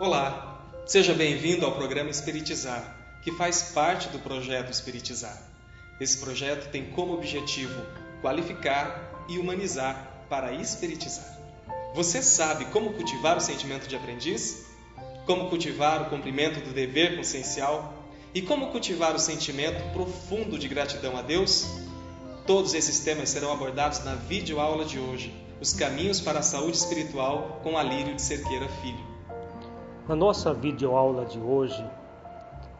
Olá, seja bem-vindo ao programa Espiritizar, que faz parte do projeto Espiritizar. Esse projeto tem como objetivo qualificar e humanizar para espiritizar. Você sabe como cultivar o sentimento de aprendiz? Como cultivar o cumprimento do dever consciencial? E como cultivar o sentimento profundo de gratidão a Deus? Todos esses temas serão abordados na videoaula de hoje, Os Caminhos para a Saúde Espiritual, com Alírio de Cerqueira Filho. Na nossa videoaula de hoje,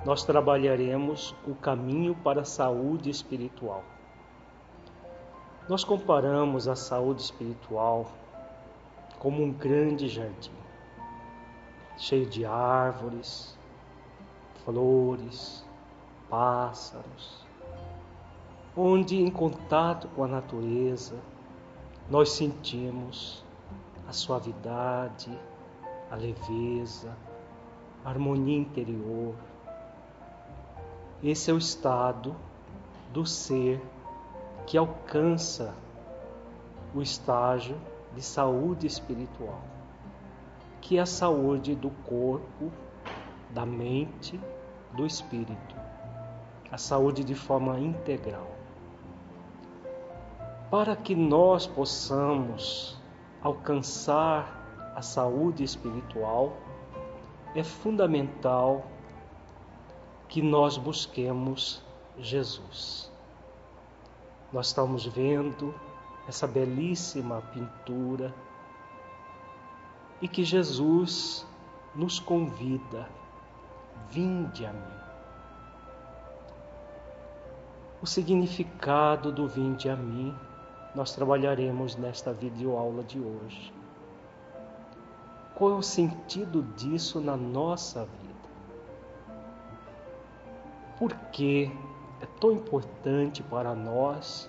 nós trabalharemos o caminho para a saúde espiritual. Nós comparamos a saúde espiritual como um grande jardim, cheio de árvores, flores, pássaros, onde em contato com a natureza nós sentimos a suavidade, a leveza, harmonia interior. Esse é o estado do ser que alcança o estágio de saúde espiritual, que é a saúde do corpo, da mente, do espírito, a saúde de forma integral. Para que nós possamos alcançar a saúde espiritual, é fundamental que nós busquemos Jesus. Nós estamos vendo essa belíssima pintura e que Jesus nos convida: vinde a mim. O significado do vinde a mim nós trabalharemos nesta videoaula de hoje. Qual é o sentido disso na nossa vida? Por que é tão importante para nós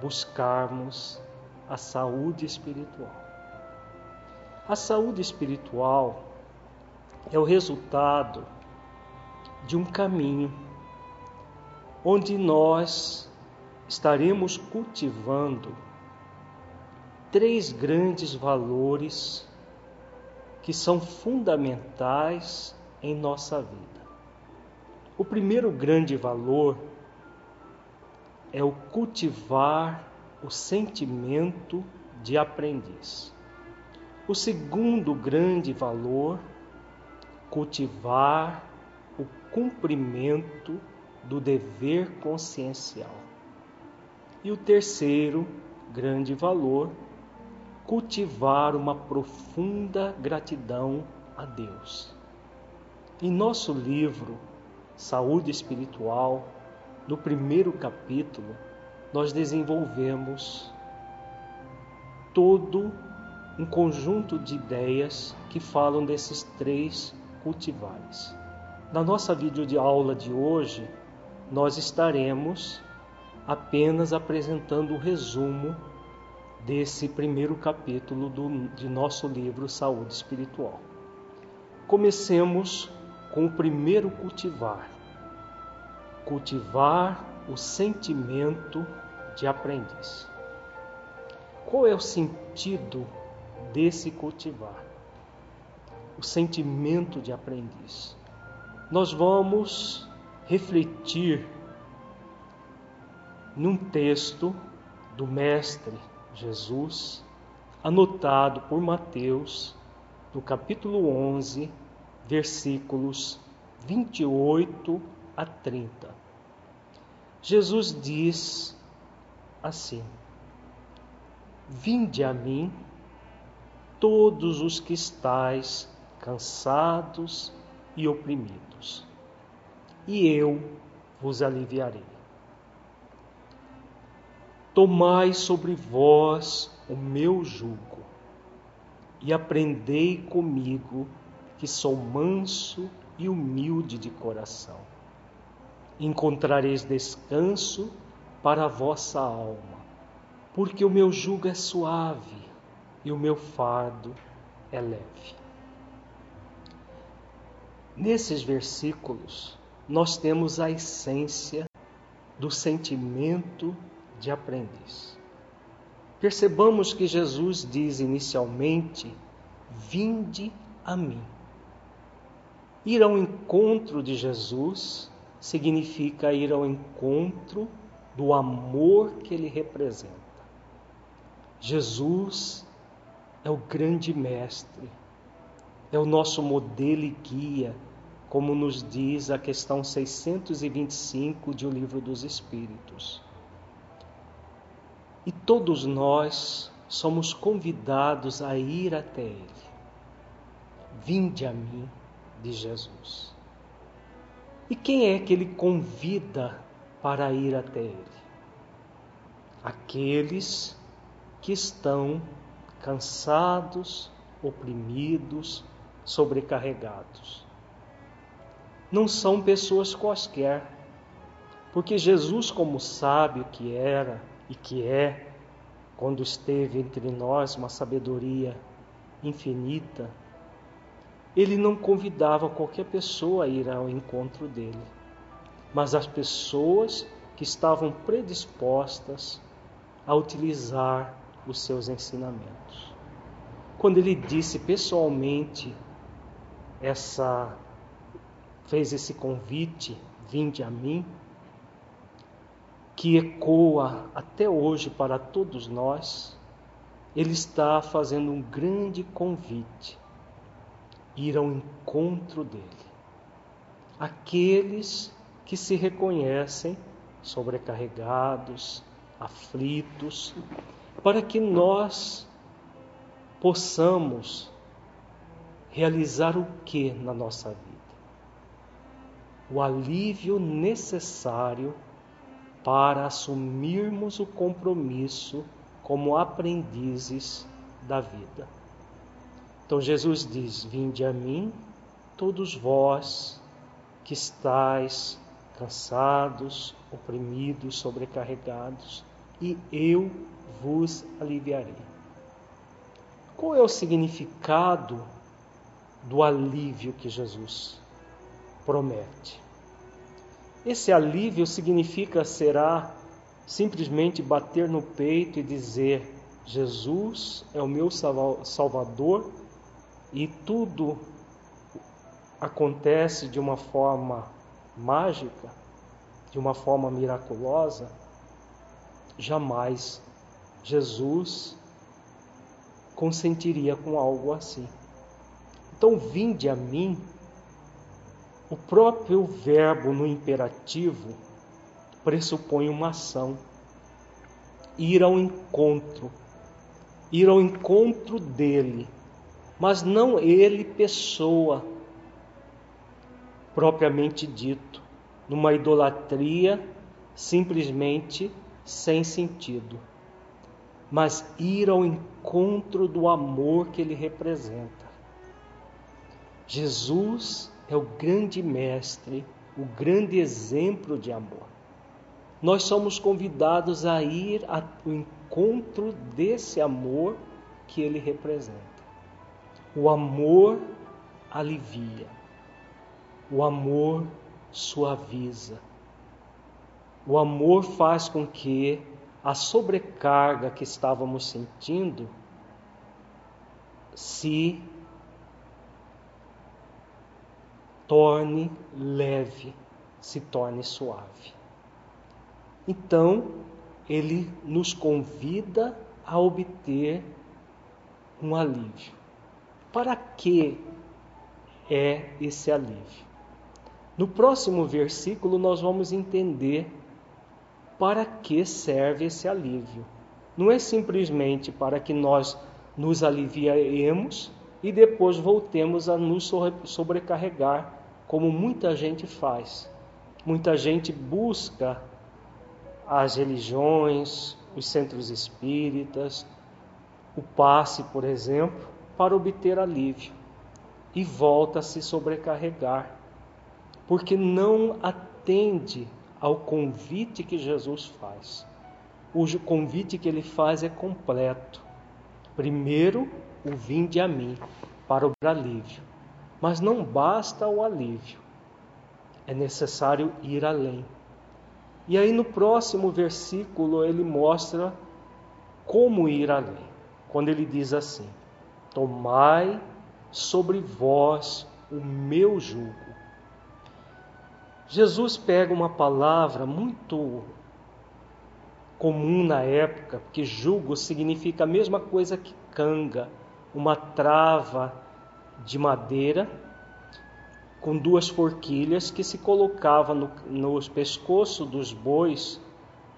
buscarmos a saúde espiritual? A saúde espiritual é o resultado de um caminho onde nós estaremos cultivando três grandes valores que são fundamentais em nossa vida. O primeiro grande valor é o cultivar o sentimento de aprendiz. O segundo grande valor, cultivar o cumprimento do dever consciencial. E o terceiro grande valor, cultivar uma profunda gratidão a Deus. Em nosso livro Saúde Espiritual, no primeiro capítulo, nós desenvolvemos todo um conjunto de ideias que falam desses três cultivares. Na nossa vídeo de aula de hoje, nós estaremos apenas apresentando o resumo desse primeiro capítulo do, de nosso livro Saúde Espiritual. Comecemos com o primeiro cultivar. Cultivar o sentimento de aprendiz. Qual é o sentido desse cultivar? O sentimento de aprendiz. Nós vamos refletir num texto do Mestre Jesus, anotado por Mateus, no capítulo 11, versículos 28 a 30. Jesus diz assim: Vinde a mim, todos os que estáis cansados e oprimidos, e eu vos aliviarei. Tomai sobre vós o meu jugo e aprendei comigo, que sou manso e humilde de coração. Encontrareis descanso para a vossa alma, porque o meu jugo é suave e o meu fardo é leve. Nesses versículos, nós temos a essência do sentimento de aprendiz. Percebamos que Jesus diz inicialmente: Vinde a mim. Ir ao encontro de Jesus significa ir ao encontro do amor que ele representa. Jesus é o grande mestre, é o nosso modelo e guia, como nos diz a questão 625 de O Livro dos Espíritos. E todos nós somos convidados a ir até Ele. Vinde a mim, de Jesus. E quem é que Ele convida para ir até Ele? Aqueles que estão cansados, oprimidos, sobrecarregados. Não são pessoas quaisquer, porque Jesus, como sábio que era e que é, quando esteve entre nós uma sabedoria infinita, ele não convidava qualquer pessoa a ir ao encontro dele, mas as pessoas que estavam predispostas a utilizar os seus ensinamentos. Quando ele disse pessoalmente essa fez esse convite, vinde a mim, que ecoa até hoje para todos nós, ele está fazendo um grande convite, ir ao encontro dele. Aqueles que se reconhecem sobrecarregados, aflitos, para que nós possamos realizar o que na nossa vida? O alívio necessário para assumirmos o compromisso como aprendizes da vida. Então Jesus diz: Vinde a mim, todos vós que estáis cansados, oprimidos, sobrecarregados, e eu vos aliviarei. Qual é o significado do alívio que Jesus promete? Esse alívio significa será simplesmente bater no peito e dizer: Jesus é o meu Salvador e tudo acontece de uma forma mágica, de uma forma miraculosa? Jamais Jesus consentiria com algo assim. Então, vinde a mim, o próprio verbo no imperativo pressupõe uma ação. Ir ao encontro, ir ao encontro dele, mas não ele, pessoa, propriamente dito, numa idolatria simplesmente sem sentido mas ir ao encontro do amor que ele representa. Jesus é o grande mestre, o grande exemplo de amor. Nós somos convidados a ir ao encontro desse amor que ele representa. O amor alivia, o amor suaviza, o amor faz com que a sobrecarga que estávamos sentindo se torne leve, se torne suave. Então, ele nos convida a obter um alívio. Para que é esse alívio? No próximo versículo, nós vamos entender para que serve esse alívio. Não é simplesmente para que nós nos aliviemos e depois voltemos a nos sobrecarregar, como muita gente faz. Muita gente busca as religiões, os centros espíritas, o passe, por exemplo, para obter alívio e volta a se sobrecarregar, porque não atende ao convite que Jesus faz. O convite que ele faz é completo. Primeiro, o vinde a mim para o alívio. Mas não basta o alívio, é necessário ir além. E aí no próximo versículo ele mostra como ir além. Quando ele diz assim: Tomai sobre vós o meu jugo. Jesus pega uma palavra muito comum na época, que jugo significa a mesma coisa que canga, uma trava de madeira com duas forquilhas que se colocava no, nos pescoços dos bois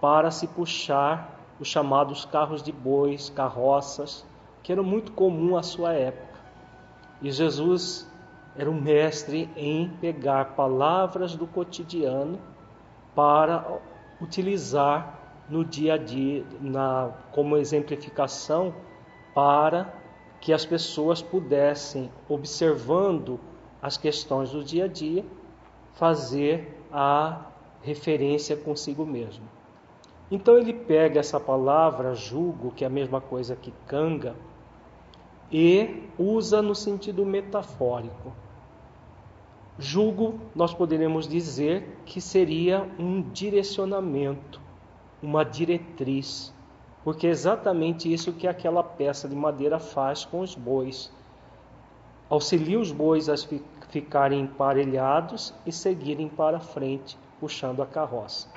para se puxar os chamados carros de bois, carroças, que eram muito comum à sua época. E Jesus era um mestre em pegar palavras do cotidiano para utilizar no dia a dia, na, como exemplificação, para que as pessoas pudessem, observando as questões do dia a dia, fazer a referência consigo mesmo. Então ele pega essa palavra julgo, que é a mesma coisa que canga, e usa no sentido metafórico. Julgo, nós poderíamos dizer que seria um direcionamento, uma diretriz, porque é exatamente isso que aquela peça de madeira faz com os bois. Auxilia os bois a ficarem emparelhados e seguirem para frente, puxando a carroça.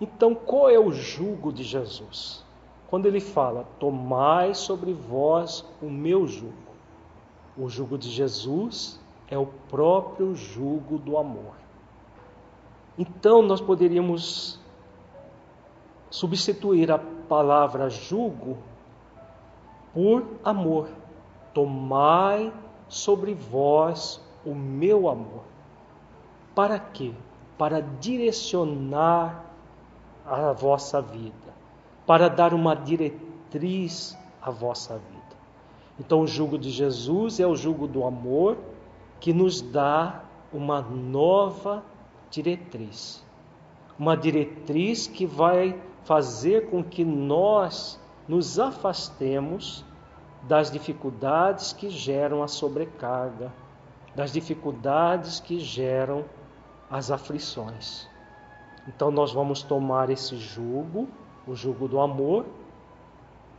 Então, qual é o jugo de Jesus? Quando ele fala: Tomai sobre vós o meu jugo. O jugo de Jesus é o próprio jugo do amor. Então, nós poderíamos substituir a palavra jugo por amor. Tomai sobre vós o meu amor. Para quê? Para direcionar a vossa vida, para dar uma diretriz à vossa vida. Então, o jugo de Jesus é o jugo do amor que nos dá uma nova diretriz. Uma diretriz que vai fazer com que nós nos afastemos das dificuldades que geram a sobrecarga, das dificuldades que geram as aflições. Então nós vamos tomar esse jugo, o jugo do amor,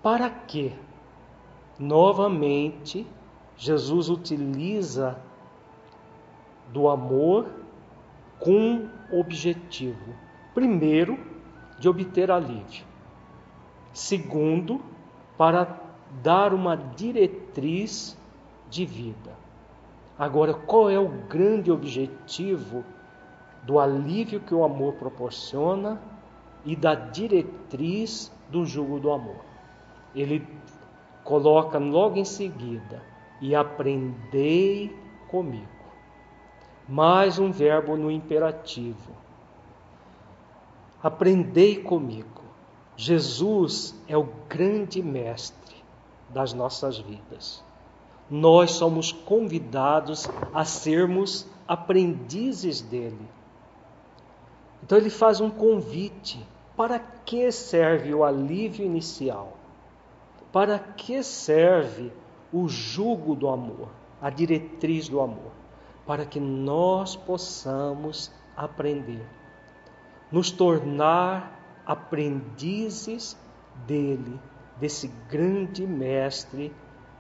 para que novamente Jesus utiliza do amor com objetivo. Primeiro, de obter alívio. Segundo, para dar uma diretriz de vida. Agora, qual é o grande objetivo do alívio que o amor proporciona e da diretriz do jugo do amor? Ele coloca logo em seguida: e aprendei comigo. Mais um verbo no imperativo Aprendei comigo. Jesus é o grande mestre das nossas vidas. Nós somos convidados a sermos aprendizes dele. Então ele faz um convite. Para que serve o alívio inicial? Para que serve o jugo do amor, a diretriz do amor? Para que nós possamos aprender nos tornar aprendizes dele, desse grande mestre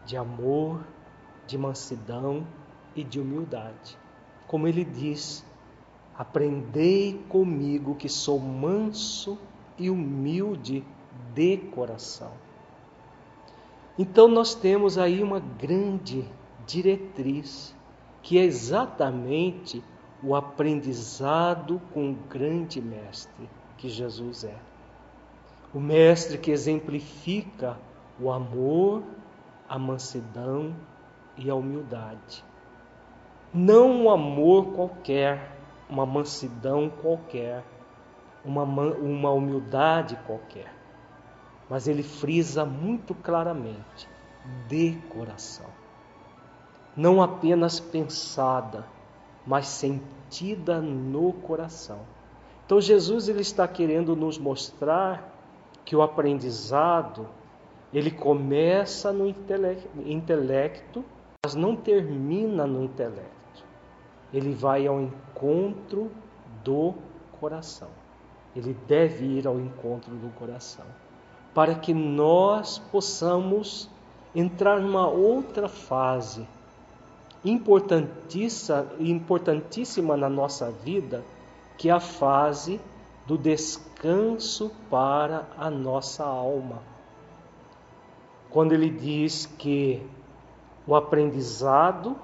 de amor, de mansidão e de humildade. Como ele diz: Aprendei comigo que sou manso e humilde de coração. Então nós temos aí uma grande diretriz, que é exatamente o aprendizado com o grande mestre que Jesus é. O mestre que exemplifica o amor, a mansidão e a humildade. Não um amor qualquer, uma mansidão qualquer, uma, uma humildade qualquer, mas ele frisa muito claramente: de coração. Não apenas pensada, mas sentida no coração. Então Jesus ele está querendo nos mostrar que o aprendizado ele começa no intelecto, mas não termina no intelecto. Ele vai ao encontro do coração. Ele deve ir ao encontro do coração, para que nós possamos entrar numa outra fase importantíssima, na nossa vida, que é a fase do descanso para a nossa alma. Quando ele diz que o aprendizado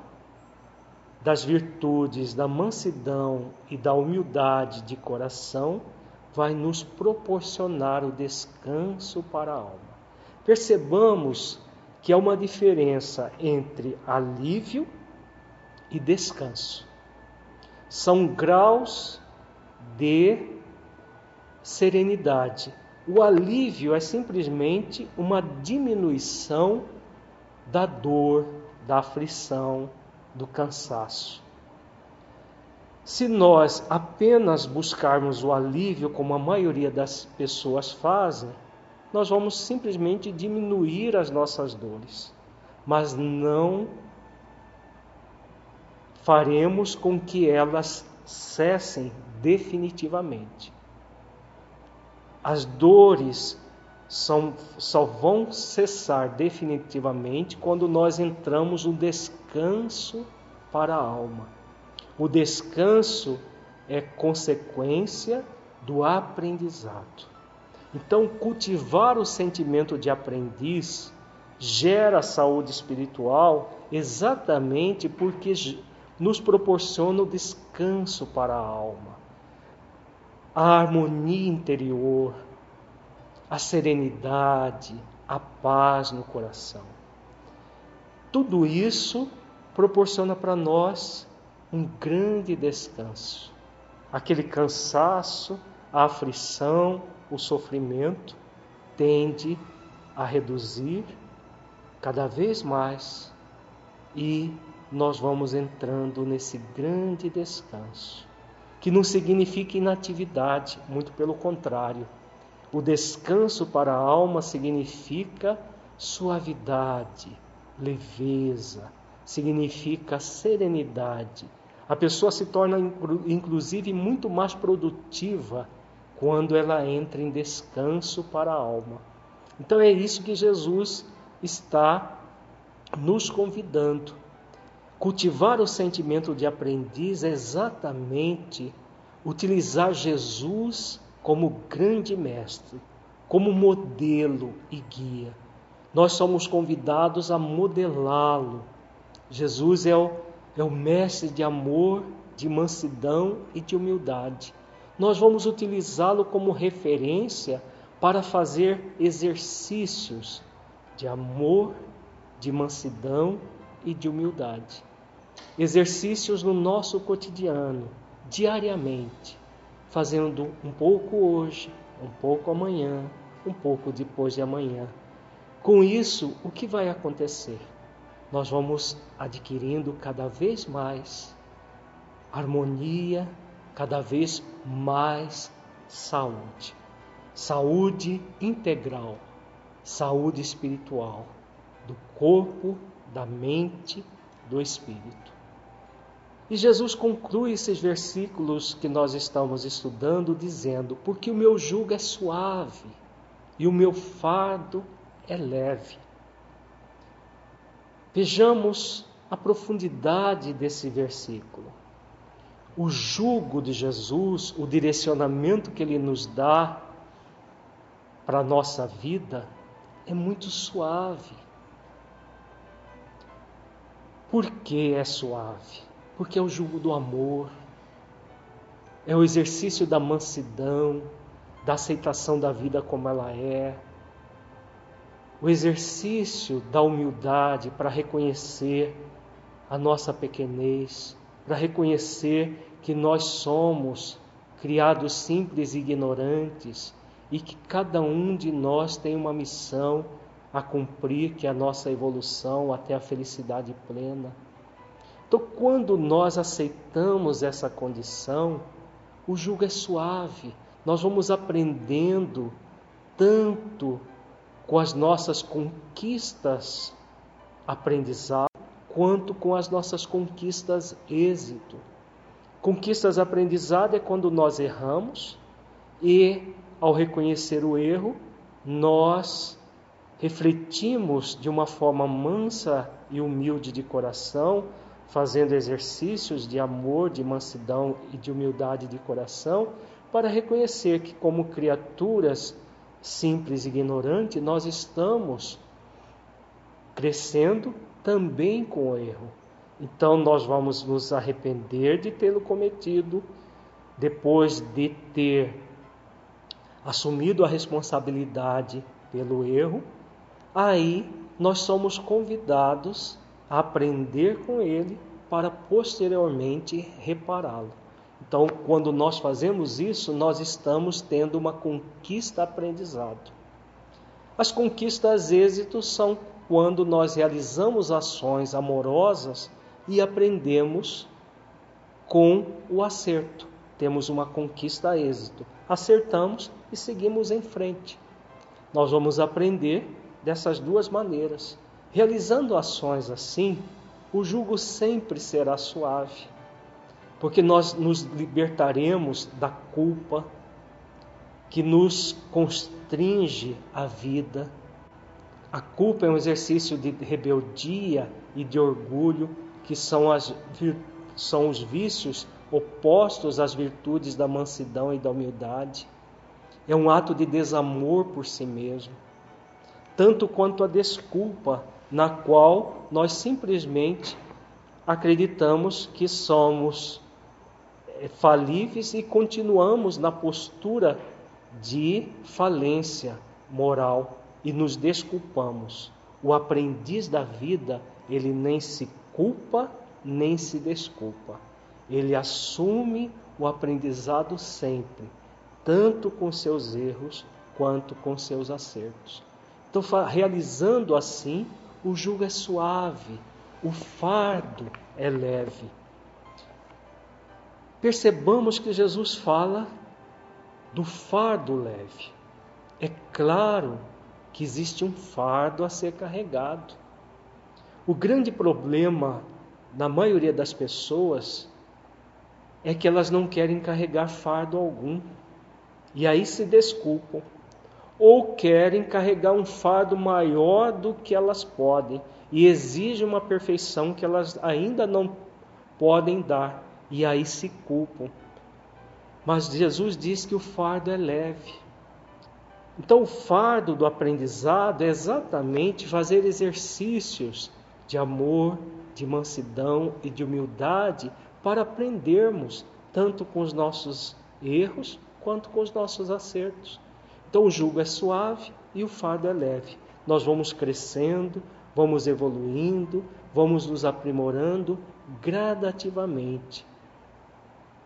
das virtudes da mansidão e da humildade de coração vai nos proporcionar o descanso para a alma. Percebamos que há uma diferença entre alívio e descanso. São graus de serenidade. O alívio é simplesmente uma diminuição da dor, da aflição, do cansaço. Se nós apenas buscarmos o alívio, como a maioria das pessoas fazem, nós vamos simplesmente diminuir as nossas dores, mas não faremos com que elas cessem definitivamente. As dores são, só vão cessar definitivamente quando nós entramos no descanso para a alma. O descanso é consequência do aprendizado. Então, cultivar o sentimento de aprendiz gera saúde espiritual exatamente porque nos proporciona o descanso para a alma, a harmonia interior, a serenidade, a paz no coração. Tudo isso proporciona para nós um grande descanso. Aquele cansaço, a aflição, o sofrimento tende a reduzir cada vez mais e nós vamos entrando nesse grande descanso, que não significa inatividade, muito pelo contrário. O descanso para a alma significa suavidade, leveza, significa serenidade. A pessoa se torna inclusive muito mais produtiva quando ela entra em descanso para a alma. Então é isso que Jesus está nos convidando Cultivar o sentimento de aprendiz é exatamente utilizar Jesus como grande mestre, como modelo e guia. Nós somos convidados a modelá-lo. Jesus é o, é o mestre de amor, de mansidão e de humildade. Nós vamos utilizá-lo como referência para fazer exercícios de amor, de mansidão e de humildade exercícios no nosso cotidiano, diariamente, fazendo um pouco hoje, um pouco amanhã, um pouco depois de amanhã. Com isso, o que vai acontecer? Nós vamos adquirindo cada vez mais harmonia, cada vez mais saúde. Saúde integral, saúde espiritual, do corpo, da mente, do espírito. E Jesus conclui esses versículos que nós estamos estudando dizendo: Porque o meu jugo é suave e o meu fardo é leve. Vejamos a profundidade desse versículo. O jugo de Jesus, o direcionamento que ele nos dá para a nossa vida, é muito suave. Por que é suave? porque é o jugo do amor, é o exercício da mansidão, da aceitação da vida como ela é, o exercício da humildade para reconhecer a nossa pequenez, para reconhecer que nós somos criados simples e ignorantes e que cada um de nós tem uma missão a cumprir, que é a nossa evolução até a felicidade plena. Então, quando nós aceitamos essa condição, o jugo é suave, nós vamos aprendendo tanto com as nossas conquistas aprendizado, quanto com as nossas conquistas êxito. Conquistas aprendizado é quando nós erramos e, ao reconhecer o erro, nós refletimos de uma forma mansa e humilde de coração fazendo exercícios de amor, de mansidão e de humildade de coração, para reconhecer que, como criaturas simples e ignorantes, nós estamos crescendo também com o erro. Então, nós vamos nos arrepender de tê-lo cometido, depois de ter assumido a responsabilidade pelo erro, aí nós somos convidados a aprender com ele para posteriormente repará-lo. Então, quando nós fazemos isso, nós estamos tendo uma conquista aprendizado. As conquistas êxitos são quando nós realizamos ações amorosas e aprendemos com o acerto. Temos uma conquista êxito. Acertamos e seguimos em frente. Nós vamos aprender dessas duas maneiras. Realizando ações assim, o jugo sempre será suave, porque nós nos libertaremos da culpa que nos constringe a vida. A culpa é um exercício de rebeldia e de orgulho, que são, as, são os vícios opostos às virtudes da mansidão e da humildade. É um ato de desamor por si mesmo tanto quanto a desculpa, na qual nós simplesmente acreditamos que somos eh, falíveis e continuamos na postura de falência moral e nos desculpamos. O aprendiz da vida, ele nem se culpa, nem se desculpa. Ele assume o aprendizado sempre, tanto com seus erros quanto com seus acertos. Então, realizando assim, o jugo é suave, o fardo é leve. Percebamos que Jesus fala do fardo leve. É claro que existe um fardo a ser carregado. O grande problema na maioria das pessoas é que elas não querem carregar fardo algum. E aí se desculpam ou querem carregar um fardo maior do que elas podem e exigem uma perfeição que elas ainda não podem dar e aí se culpam. Mas Jesus diz que o fardo é leve. Então, o fardo do aprendizado é exatamente fazer exercícios de amor, de mansidão e de humildade para aprendermos tanto com os nossos erros quanto com os nossos acertos. Então o jugo é suave e o fardo é leve. Nós vamos crescendo, vamos evoluindo, vamos nos aprimorando gradativamente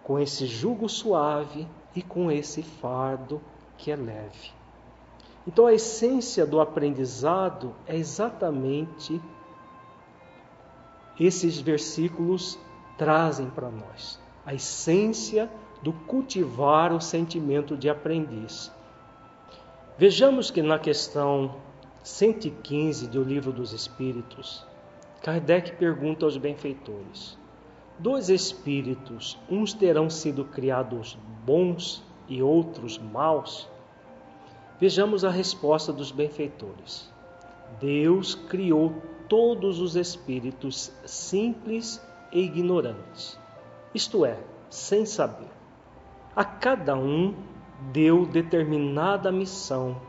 com esse jugo suave e com esse fardo que é leve. Então a essência do aprendizado é exatamente esses versículos trazem para nós. A essência do cultivar o sentimento de aprendiz. Vejamos que na questão 115 do Livro dos Espíritos, Kardec pergunta aos benfeitores: Dois espíritos, uns terão sido criados bons e outros maus? Vejamos a resposta dos benfeitores. Deus criou todos os espíritos simples e ignorantes, isto é, sem saber. A cada um deu determinada missão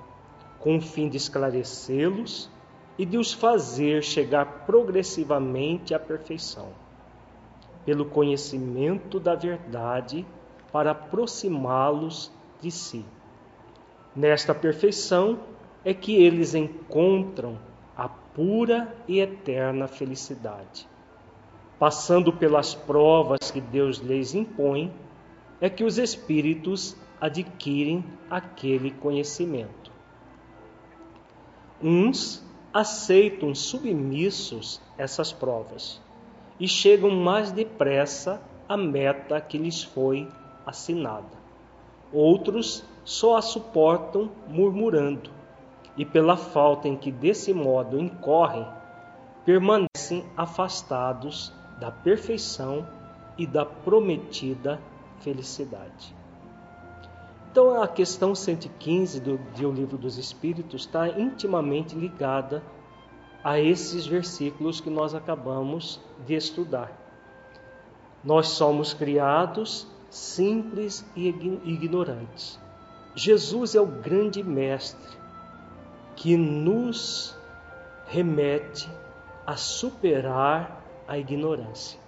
com o fim de esclarecê-los e de os fazer chegar progressivamente à perfeição, pelo conhecimento da verdade, para aproximá-los de si. Nesta perfeição é que eles encontram a pura e eterna felicidade. Passando pelas provas que Deus lhes impõe, é que os espíritos adquirem aquele conhecimento. Uns aceitam submissos essas provas e chegam mais depressa à meta que lhes foi assinada. Outros só a suportam murmurando e, pela falta em que desse modo incorrem, permanecem afastados da perfeição e da prometida felicidade. Então a questão 115 do, do Livro dos Espíritos está intimamente ligada a esses versículos que nós acabamos de estudar. Nós somos criados simples e ignorantes. Jesus é o grande mestre que nos remete a superar a ignorância.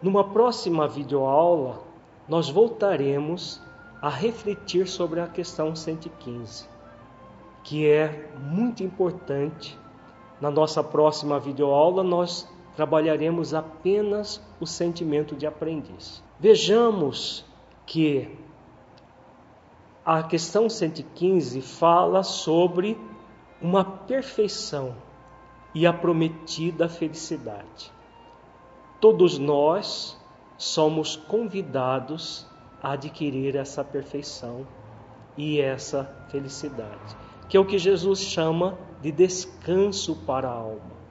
Numa próxima videoaula, nós voltaremos a refletir sobre a questão 115, que é muito importante. Na nossa próxima videoaula, nós trabalharemos apenas o sentimento de aprendiz. Vejamos que a questão 115 fala sobre uma perfeição e a prometida felicidade. Todos nós somos convidados adquirir essa perfeição e essa felicidade, que é o que Jesus chama de descanso para a alma.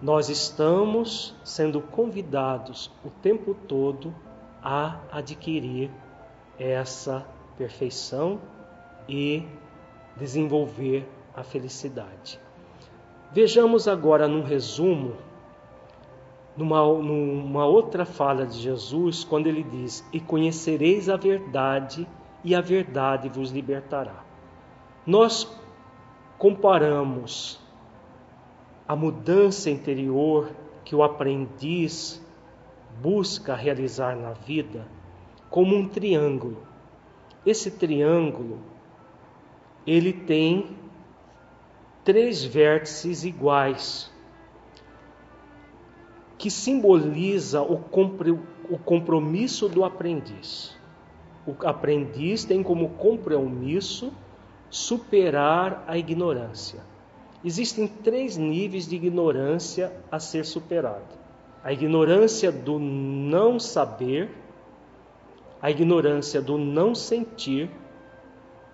Nós estamos sendo convidados o tempo todo a adquirir essa perfeição e desenvolver a felicidade. Vejamos agora num resumo numa, numa outra fala de Jesus, quando ele diz: E conhecereis a verdade, e a verdade vos libertará. Nós comparamos a mudança interior que o aprendiz busca realizar na vida como um triângulo. Esse triângulo ele tem três vértices iguais, que simboliza o compromisso do aprendiz. O aprendiz tem como compromisso superar a ignorância. Existem três níveis de ignorância a ser superado: a ignorância do não saber, a ignorância do não sentir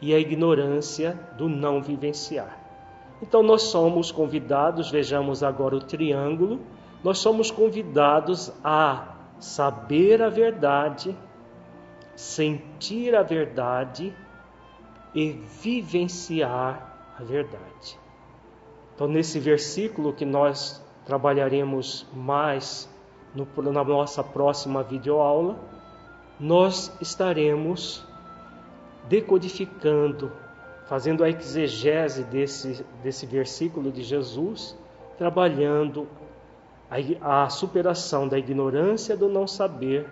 e a ignorância do não vivenciar. Então, nós somos convidados, vejamos agora o triângulo nós somos convidados a saber a verdade, sentir a verdade e vivenciar a verdade. Então, nesse versículo que nós trabalharemos mais no, na nossa próxima videoaula, nós estaremos decodificando, fazendo a exegese desse, desse versículo de Jesus, trabalhando a, superação da ignorância, do não saber,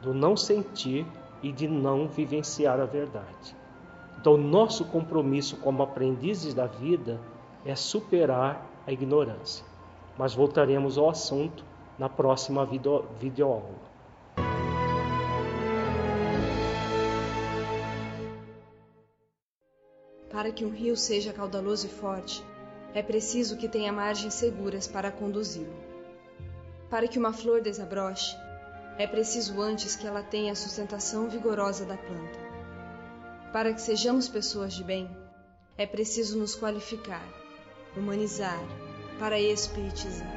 do não sentir e de não vivenciar a verdade. Então, nosso compromisso como aprendizes da vida é superar a ignorância. Mas voltaremos ao assunto na próxima video, videoaula. Para que um rio seja caudaloso e forte, é preciso que tenha margens seguras para conduzi-lo. Para que uma flor desabroche, é preciso antes que ela tenha a sustentação vigorosa da planta. Para que sejamos pessoas de bem, é preciso nos qualificar, humanizar, para espiritizar.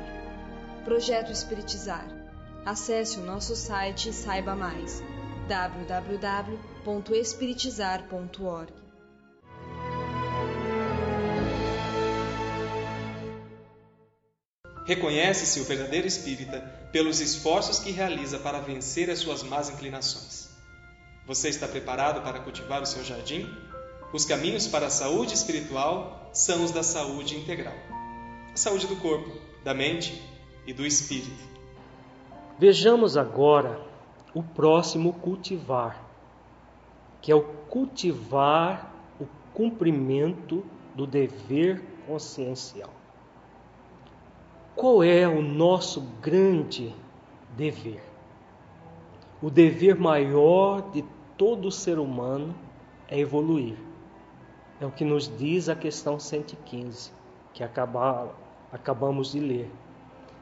Projeto Espiritizar. Acesse o nosso site e saiba mais. www.espiritizar.org Reconhece-se o verdadeiro espírita pelos esforços que realiza para vencer as suas más inclinações. Você está preparado para cultivar o seu jardim? Os caminhos para a saúde espiritual são os da saúde integral a saúde do corpo, da mente e do espírito. Vejamos agora o próximo cultivar, que é o cultivar o cumprimento do dever consciencial. Qual é o nosso grande dever? O dever maior de todo ser humano é evoluir. É o que nos diz a questão 115, que acabamos de ler.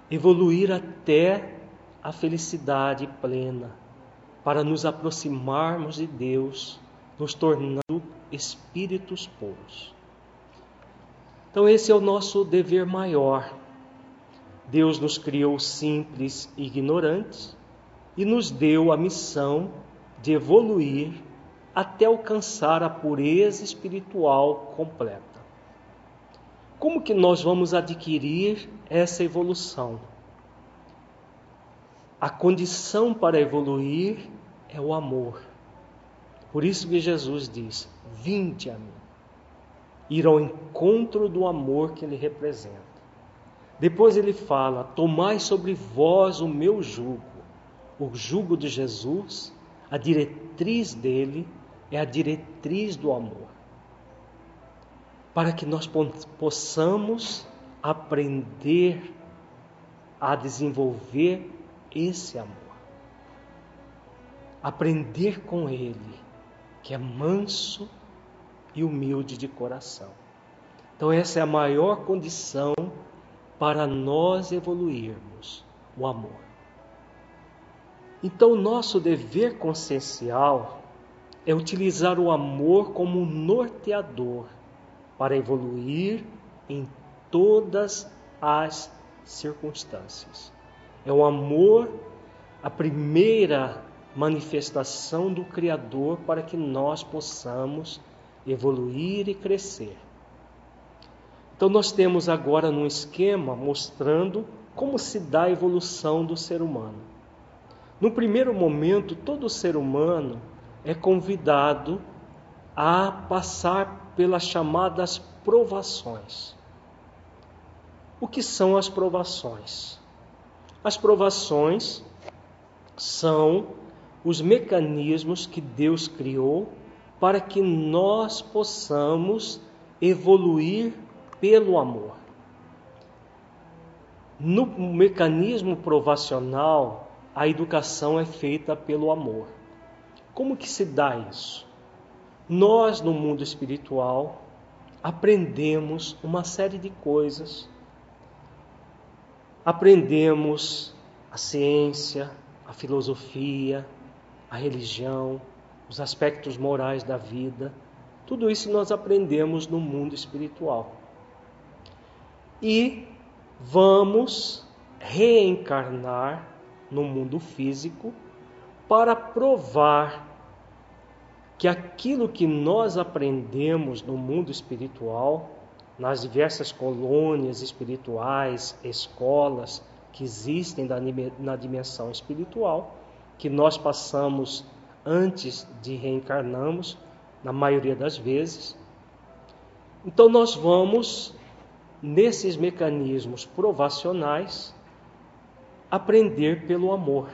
Evoluir até a felicidade plena, para nos aproximarmos de Deus, nos tornando espíritos puros. Então, esse é o nosso dever maior Deus nos criou simples e ignorantes e nos deu a missão de evoluir até alcançar a pureza espiritual completa. Como que nós vamos adquirir essa evolução? a condição para evoluir é o amor. Por isso que Jesus diz: Vinde a mim. Ir ao encontro do amor que ele representa. Depois ele fala: Tomai sobre vós o meu jugo. O jugo de Jesus, a diretriz dele é a diretriz do amor. Para que nós possamos aprender a desenvolver esse amor. Aprender com Ele, que é manso e humilde de coração. Então, essa é a maior condição para nós evoluirmos o amor. Então, nosso dever consciencial é utilizar o amor como norteador para evoluir em todas as circunstâncias. É o amor a primeira manifestação do Criador para que nós possamos evoluir e crescer. Então, nós temos agora um esquema mostrando como se dá a evolução do ser humano. No primeiro momento, todo ser humano é convidado a passar pelas chamadas provações. O que são as provações? As provações são os mecanismos que Deus criou para que nós possamos evoluir pelo amor. No mecanismo provacional, a educação é feita pelo amor. Como que se dá isso? Nós, no mundo espiritual, aprendemos uma série de coisas aprendemos a ciência, a filosofia, a religião, os aspectos morais da vida. Tudo isso nós aprendemos no mundo espiritual. E vamos reencarnar no mundo físico para provar que aquilo que nós aprendemos no mundo espiritual nas diversas colônias espirituais, escolas que existem na dimensão espiritual, que nós passamos antes de reencarnarmos, na maioria das vezes. Então, nós vamos, nesses mecanismos provacionais, aprender pelo amor.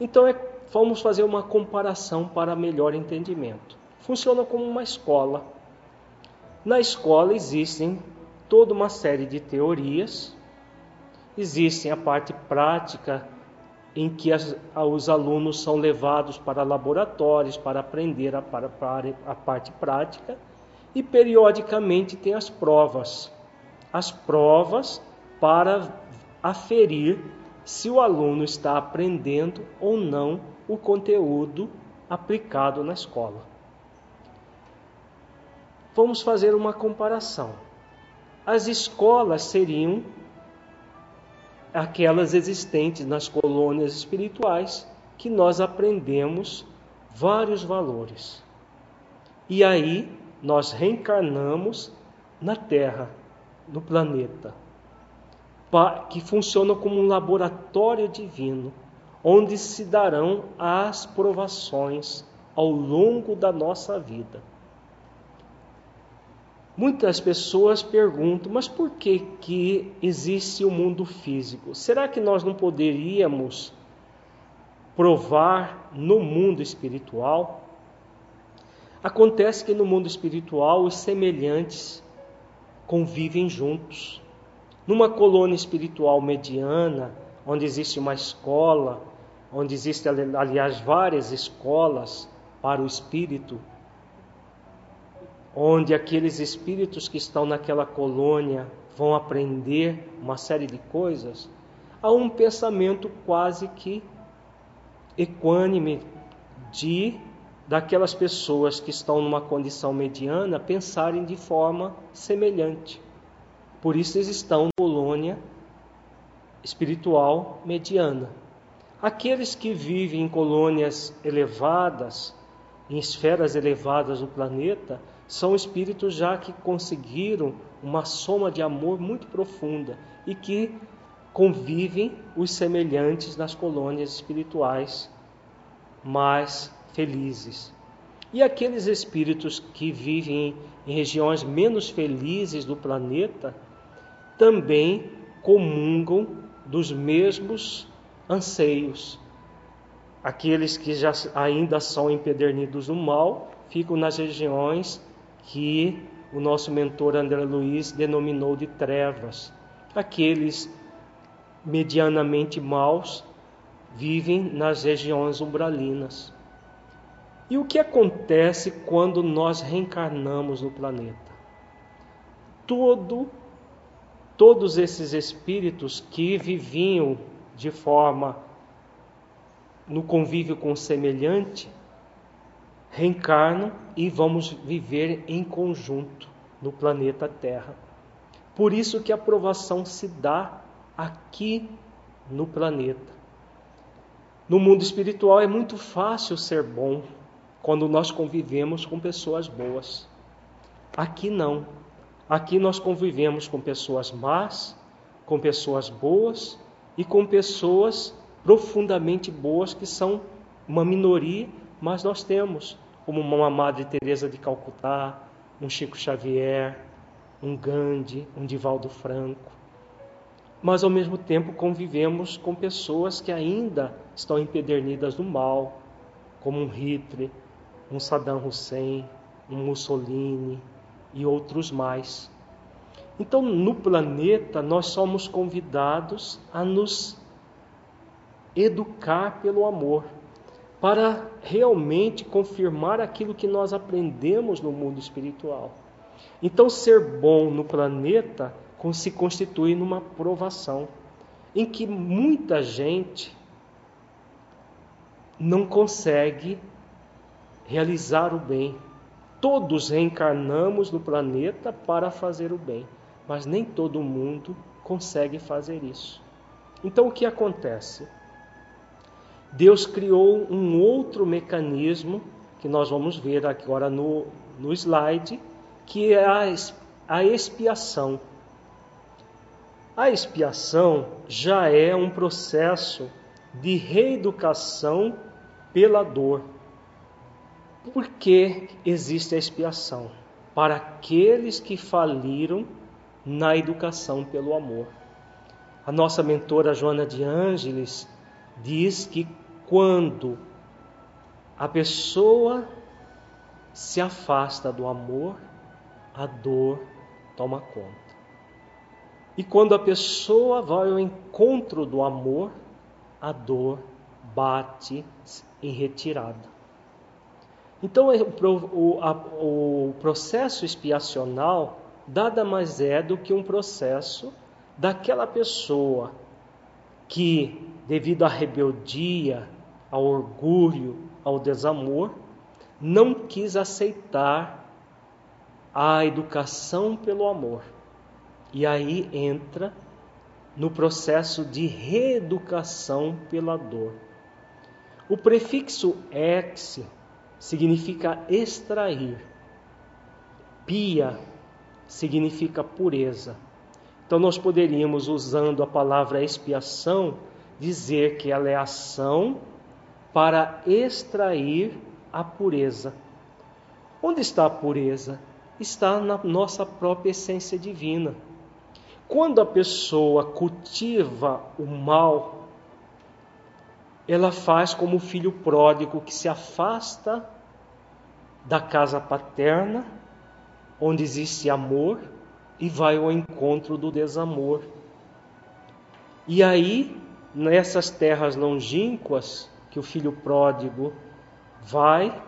Então, é, vamos fazer uma comparação para melhor entendimento. Funciona como uma escola na escola existem toda uma série de teorias, existem a parte prática em que as, os alunos são levados para laboratórios para aprender a, para, para a parte prática e periodicamente tem as provas. As provas para aferir se o aluno está aprendendo ou não o conteúdo aplicado na escola. Vamos fazer uma comparação. As escolas seriam aquelas existentes nas colônias espirituais que nós aprendemos vários valores. E aí nós reencarnamos na Terra, no planeta, que funciona como um laboratório divino, onde se darão as provações ao longo da nossa vida. Muitas pessoas perguntam, mas por que, que existe o mundo físico? Será que nós não poderíamos provar no mundo espiritual? Acontece que no mundo espiritual os semelhantes convivem juntos. Numa colônia espiritual mediana, onde existe uma escola, onde existem, aliás, várias escolas para o espírito, onde aqueles espíritos que estão naquela colônia vão aprender uma série de coisas, há um pensamento quase que equânime de daquelas pessoas que estão numa condição mediana pensarem de forma semelhante. Por isso eles estão na colônia espiritual mediana. Aqueles que vivem em colônias elevadas, em esferas elevadas do planeta, são espíritos já que conseguiram uma soma de amor muito profunda e que convivem os semelhantes nas colônias espirituais mais felizes. E aqueles espíritos que vivem em regiões menos felizes do planeta também comungam dos mesmos anseios. Aqueles que já ainda são empedernidos no mal ficam nas regiões que o nosso mentor André Luiz denominou de trevas. Aqueles medianamente maus vivem nas regiões umbralinas. E o que acontece quando nós reencarnamos no planeta? Todo, todos esses espíritos que viviam de forma no convívio com o semelhante reencarnam e vamos viver em conjunto no planeta Terra. Por isso que a provação se dá aqui no planeta. No mundo espiritual é muito fácil ser bom quando nós convivemos com pessoas boas. Aqui não. Aqui nós convivemos com pessoas más, com pessoas boas e com pessoas profundamente boas que são uma minoria, mas nós temos como uma Madre Teresa de Calcutá, um Chico Xavier, um Gandhi, um Divaldo Franco mas ao mesmo tempo convivemos com pessoas que ainda estão empedernidas no mal, como um Hitler, um Saddam Hussein, um Mussolini e outros mais. Então, no planeta, nós somos convidados a nos educar pelo amor, para realmente confirmar aquilo que nós aprendemos no mundo espiritual. Então, ser bom no planeta se constitui numa provação em que muita gente não consegue realizar o bem. Todos reencarnamos no planeta para fazer o bem, mas nem todo mundo consegue fazer isso. Então o que acontece? Deus criou um outro mecanismo que nós vamos ver agora no, no slide, que é a, a expiação. A expiação já é um processo de reeducação pela dor. Por que existe a expiação? Para aqueles que faliram na educação pelo amor. A nossa mentora Joana de Ângeles diz que quando a pessoa se afasta do amor, a dor toma conta. E quando a pessoa vai ao encontro do amor, a dor bate em retirada. Então, é o, a, o processo expiacional nada mais é do que um processo daquela pessoa que, devido à rebeldia, ao orgulho, ao desamor, não quis aceitar a educação pelo amor e aí entra no processo de reeducação pela dor. O prefixo ex significa extrair. Pia significa pureza. Então nós poderíamos, usando a palavra expiação, dizer que ela é ação para extrair a pureza. Onde está a pureza? Está na nossa própria essência divina. Quando a pessoa cultiva o mal, ela faz como o filho pródigo que se afasta da casa paterna, onde existe amor, e vai ao encontro do desamor. E aí, nessas terras longínquas que o filho pródigo vai,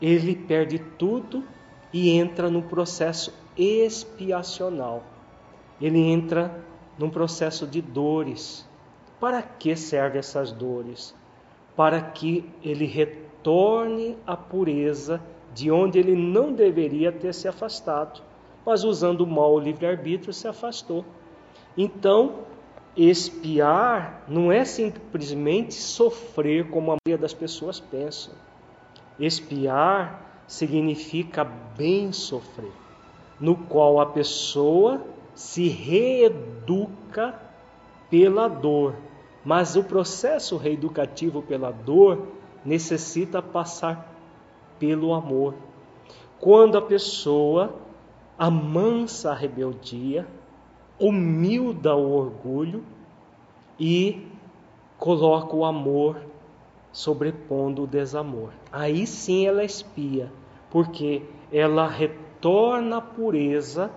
ele perde tudo e entra no processo expiacional ele entra num processo de dores. Para que servem essas dores? Para que ele retorne à pureza de onde ele não deveria ter se afastado, mas usando mal o livre-arbítrio se afastou. Então, espiar não é simplesmente sofrer como a maioria das pessoas pensam. Espiar significa bem sofrer, no qual a pessoa se reeduca pela dor, mas o processo reeducativo pela dor necessita passar pelo amor. Quando a pessoa amansa a rebeldia, humilda o orgulho e coloca o amor sobrepondo o desamor. Aí sim ela espia, porque ela retorna à pureza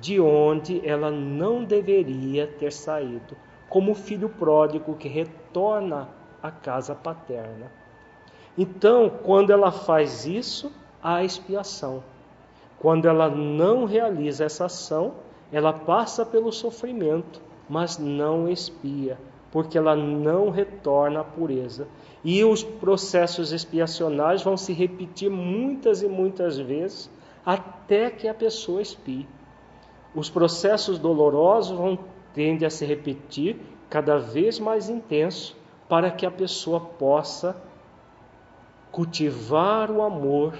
de onde ela não deveria ter saído, como o filho pródigo que retorna à casa paterna. Então, quando ela faz isso, há expiação. Quando ela não realiza essa ação, ela passa pelo sofrimento, mas não expia, porque ela não retorna à pureza. E os processos expiacionais vão se repetir muitas e muitas vezes até que a pessoa expie. Os processos dolorosos vão tender a se repetir cada vez mais intenso para que a pessoa possa cultivar o amor,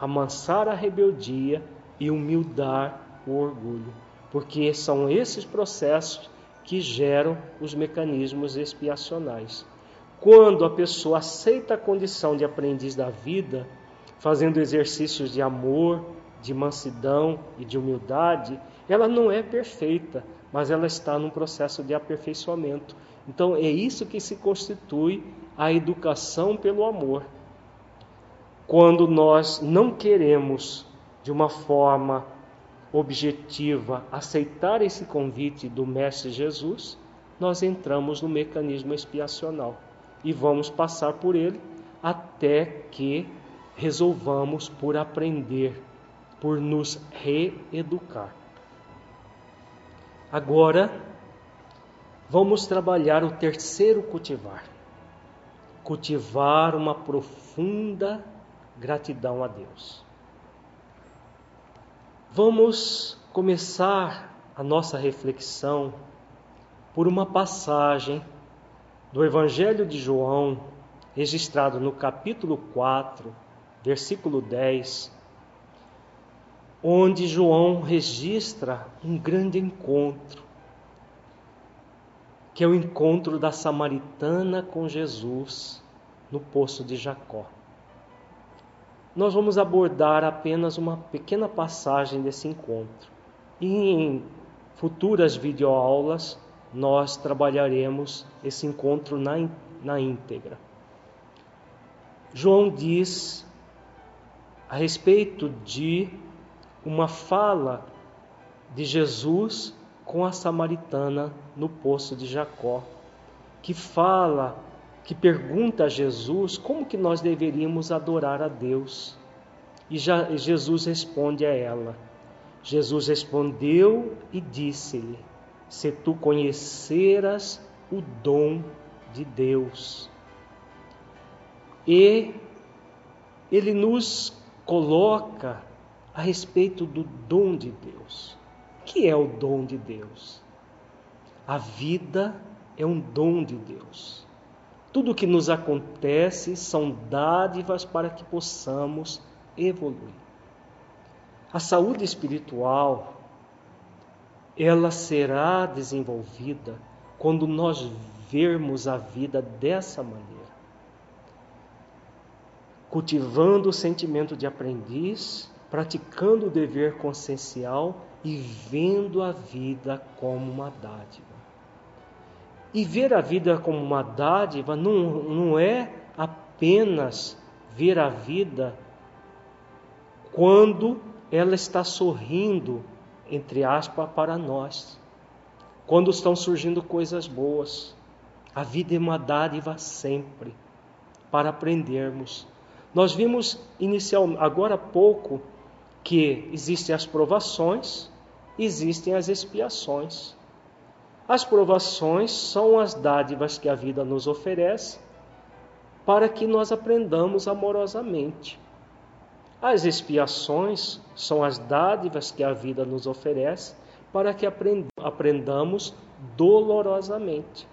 amansar a rebeldia e humildar o orgulho, porque são esses processos que geram os mecanismos expiacionais. Quando a pessoa aceita a condição de aprendiz da vida, fazendo exercícios de amor, de mansidão e de humildade, ela não é perfeita, mas ela está num processo de aperfeiçoamento. Então é isso que se constitui a educação pelo amor. Quando nós não queremos, de uma forma objetiva, aceitar esse convite do Mestre Jesus, nós entramos no mecanismo expiacional e vamos passar por ele até que resolvamos por aprender, por nos reeducar. Agora, vamos trabalhar o terceiro cultivar. Cultivar uma profunda gratidão a Deus. Vamos começar a nossa reflexão por uma passagem do Evangelho de João, registrado no capítulo 4, versículo 10, onde João registra um grande encontro, que é o encontro da samaritana com Jesus no poço de Jacó. Nós vamos abordar apenas uma pequena passagem desse encontro. E em futuras videoaulas nós trabalharemos esse encontro na, na íntegra. João diz a respeito de uma fala de Jesus com a samaritana no poço de Jacó, que fala, que pergunta a Jesus como que nós deveríamos adorar a Deus. E Jesus responde a ela. Jesus respondeu e disse-lhe: se tu conheceras o dom de Deus. E ele nos coloca a respeito do dom de Deus. O que é o dom de Deus? A vida é um dom de Deus. Tudo o que nos acontece são dádivas para que possamos evoluir. A saúde espiritual ela será desenvolvida quando nós vermos a vida dessa maneira. Cultivando o sentimento de aprendiz, praticando o dever consciencial e vendo a vida como uma dádiva. E ver a vida como uma dádiva não, não é apenas ver a vida quando ela está sorrindo entre aspas, para nós. Quando estão surgindo coisas boas, a vida é uma dádiva sempre para aprendermos. Nós vimos inicial, agora há pouco que existem as provações, existem as expiações. As provações são as dádivas que a vida nos oferece para que nós aprendamos amorosamente. As expiações são as dádivas que a vida nos oferece para que aprendamos dolorosamente.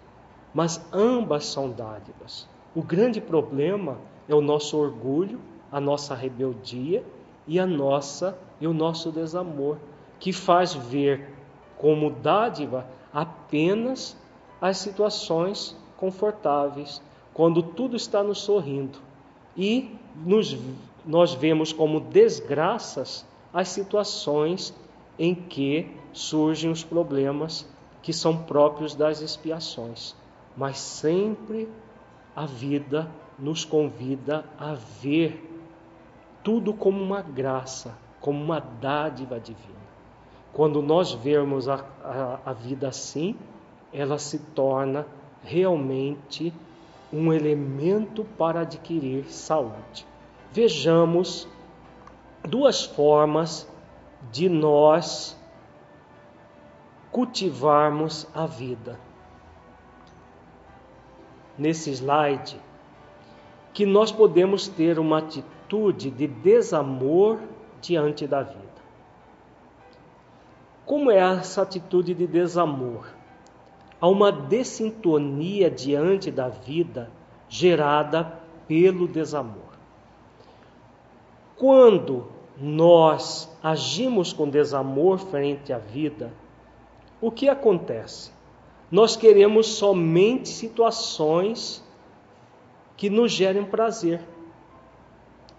Mas ambas são dádivas. O grande problema é o nosso orgulho, a nossa rebeldia e a nossa e o nosso desamor, que faz ver como dádiva apenas as situações confortáveis, quando tudo está nos sorrindo. E nos, nós vemos como desgraças as situações em que surgem os problemas que são próprios das expiações. Mas sempre a vida nos convida a ver tudo como uma graça, como uma dádiva divina. Quando nós vermos a, a, a vida assim, ela se torna realmente um elemento para adquirir saúde. Vejamos duas formas de nós cultivarmos a vida. Nesse slide, que nós podemos ter uma atitude de desamor diante da vida. Como é essa atitude de desamor? Há uma dessintonia diante da vida gerada pelo desamor. Quando nós agimos com desamor frente à vida, o que acontece? Nós queremos somente situações que nos gerem prazer.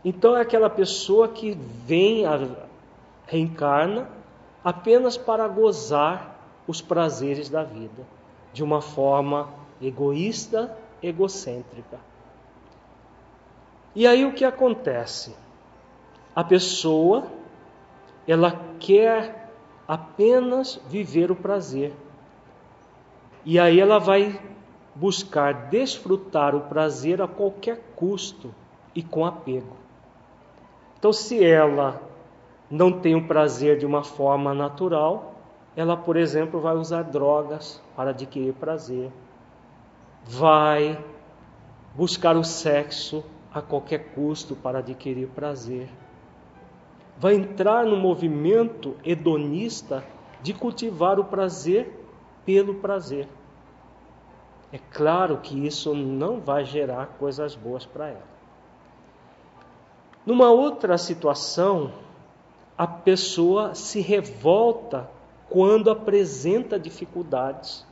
Então é aquela pessoa que vem, reencarna apenas para gozar os prazeres da vida, de uma forma egoísta, egocêntrica. E aí o que acontece? A pessoa, ela quer apenas viver o prazer. E aí ela vai buscar desfrutar o prazer a qualquer custo e com apego. Então, se ela não tem o prazer de uma forma natural, ela, por exemplo, vai usar drogas para adquirir prazer, vai buscar o sexo a qualquer custo para adquirir prazer, vai entrar no movimento hedonista de cultivar o prazer pelo prazer. É claro que isso não vai gerar coisas boas para ela. Numa outra situação, a pessoa se revolta quando apresenta dificuldades.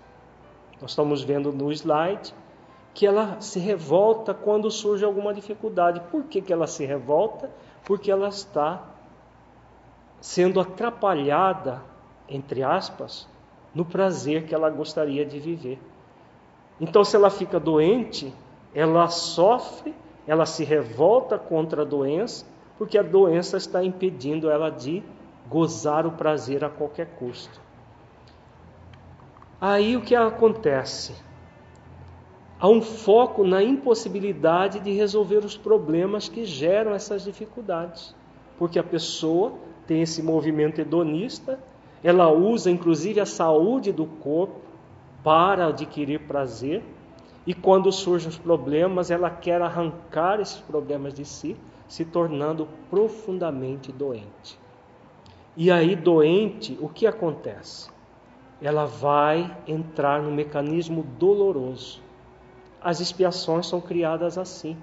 Nós estamos vendo no slide que ela se revolta quando surge alguma dificuldade. Por que, que ela se revolta? Porque ela está sendo atrapalhada, entre aspas, no prazer que ela gostaria de viver. Então, se ela fica doente, ela sofre ela se revolta contra a doença, porque a doença está impedindo ela de gozar o prazer a qualquer custo. Aí o que acontece? Há um foco na impossibilidade de resolver os problemas que geram essas dificuldades, porque a pessoa tem esse movimento hedonista, ela usa inclusive a saúde do corpo para adquirir prazer e quando surgem os problemas, ela quer arrancar esses problemas de si, se tornando profundamente doente. E aí, doente, o que acontece? Ela vai entrar no mecanismo doloroso. As expiações são criadas assim.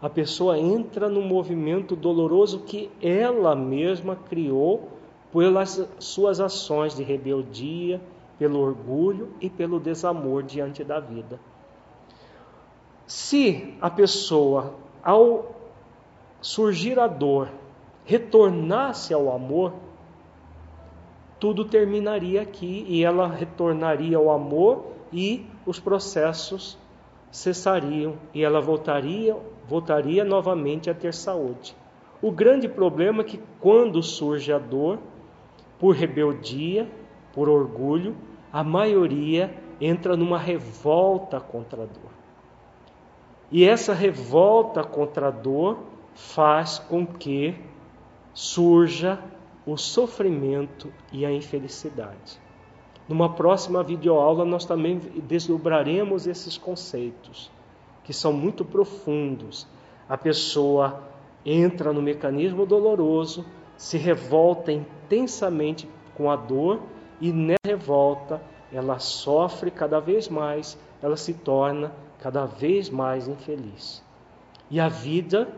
A pessoa entra no movimento doloroso que ela mesma criou pelas suas ações de rebeldia, pelo orgulho e pelo desamor diante da vida. Se a pessoa, ao surgir a dor, retornasse ao amor, tudo terminaria aqui e ela retornaria ao amor e os processos cessariam e ela voltaria, voltaria novamente a ter saúde. O grande problema é que quando surge a dor, por rebeldia, por orgulho, a maioria entra numa revolta contra a dor. E essa revolta contra a dor faz com que surja o sofrimento e a infelicidade. Numa próxima videoaula nós também desdobraremos esses conceitos, que são muito profundos. A pessoa entra no mecanismo doloroso, se revolta intensamente com a dor e nessa revolta ela sofre cada vez mais, ela se torna cada vez mais infeliz. E a vida,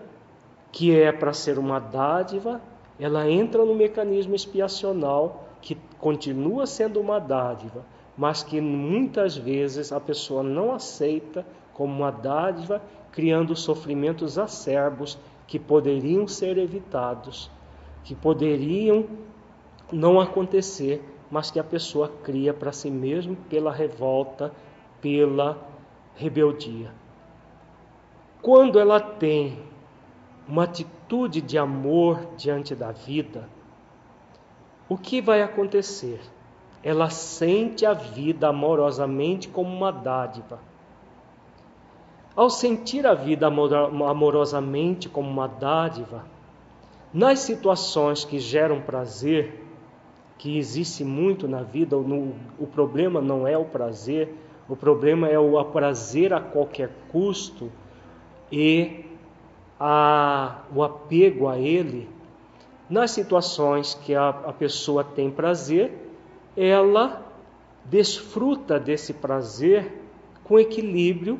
que é para ser uma dádiva, ela entra no mecanismo expiacional que continua sendo uma dádiva, mas que muitas vezes a pessoa não aceita como uma dádiva, criando sofrimentos acerbos que poderiam ser evitados, que poderiam não acontecer, mas que a pessoa cria para si mesmo pela revolta, pela rebeldia. Quando ela tem uma atitude de amor diante da vida, o que vai acontecer? Ela sente a vida amorosamente como uma dádiva. Ao sentir a vida amorosamente como uma dádiva, nas situações que geram prazer, que existe muito na vida, no, o problema não é o prazer, o problema é o prazer a qualquer custo e a, o apego a ele. Nas situações que a, a pessoa tem prazer, ela desfruta desse prazer com equilíbrio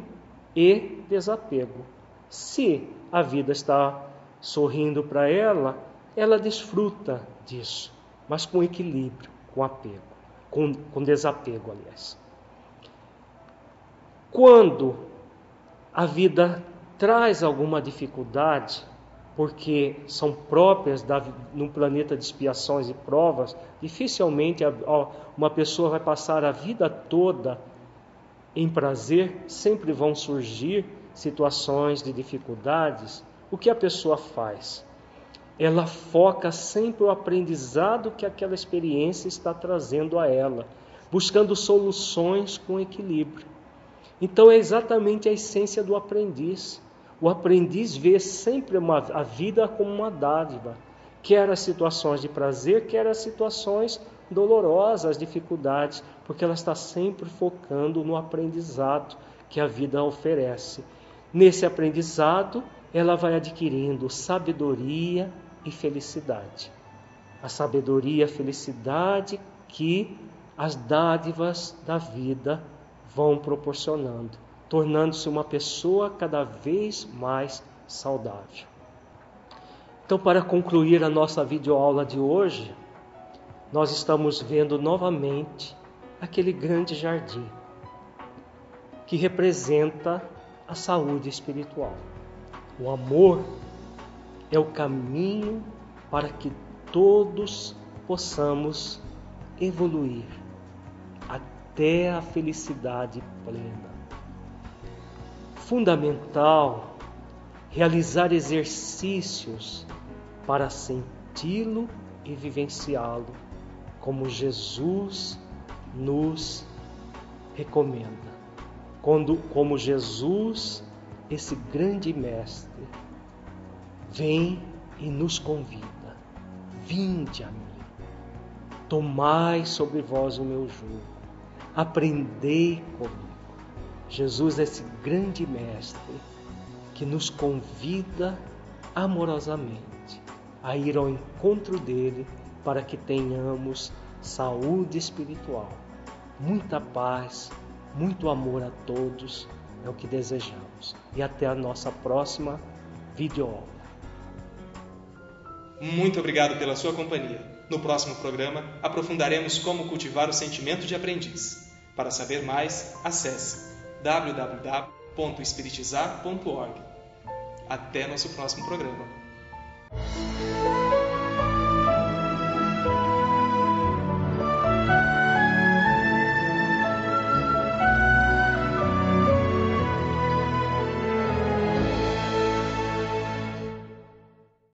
e desapego. Se a vida está sorrindo para ela, ela desfruta disso, mas com equilíbrio, com apego, com, com desapego, aliás. Quando a vida traz alguma dificuldade, porque são próprias da, no planeta de expiações e provas, dificilmente uma pessoa vai passar a vida toda em prazer, sempre vão surgir situações de dificuldades. O que a pessoa faz? Ela foca sempre o aprendizado que aquela experiência está trazendo a ela, buscando soluções com equilíbrio. Então é exatamente a essência do aprendiz. O aprendiz vê sempre uma, a vida como uma dádiva, quer as situações de prazer, quer as situações dolorosas, as dificuldades, porque ela está sempre focando no aprendizado que a vida oferece. Nesse aprendizado, ela vai adquirindo sabedoria e felicidade. A sabedoria e a felicidade que as dádivas da vida vão proporcionando tornando-se uma pessoa cada vez mais saudável. Então, para concluir a nossa videoaula de hoje, nós estamos vendo novamente aquele grande jardim que representa a saúde espiritual. O amor é o caminho para que todos possamos evoluir até a felicidade plena fundamental realizar exercícios para senti-lo e vivenciá-lo, como Jesus nos recomenda. Quando, como Jesus, esse grande mestre, vem e nos convida: Vinde a mim, tomai sobre vós o meu jugo, aprendei comigo Jesus é esse grande mestre que nos convida amorosamente a ir ao encontro dele para que tenhamos saúde espiritual, muita paz, muito amor a todos, é o que desejamos. E até a nossa próxima videoaula. Muito obrigado pela sua companhia. No próximo programa, aprofundaremos como cultivar o sentimento de aprendiz. Para saber mais, acesse www.espiritizar.org. Até nosso próximo programa.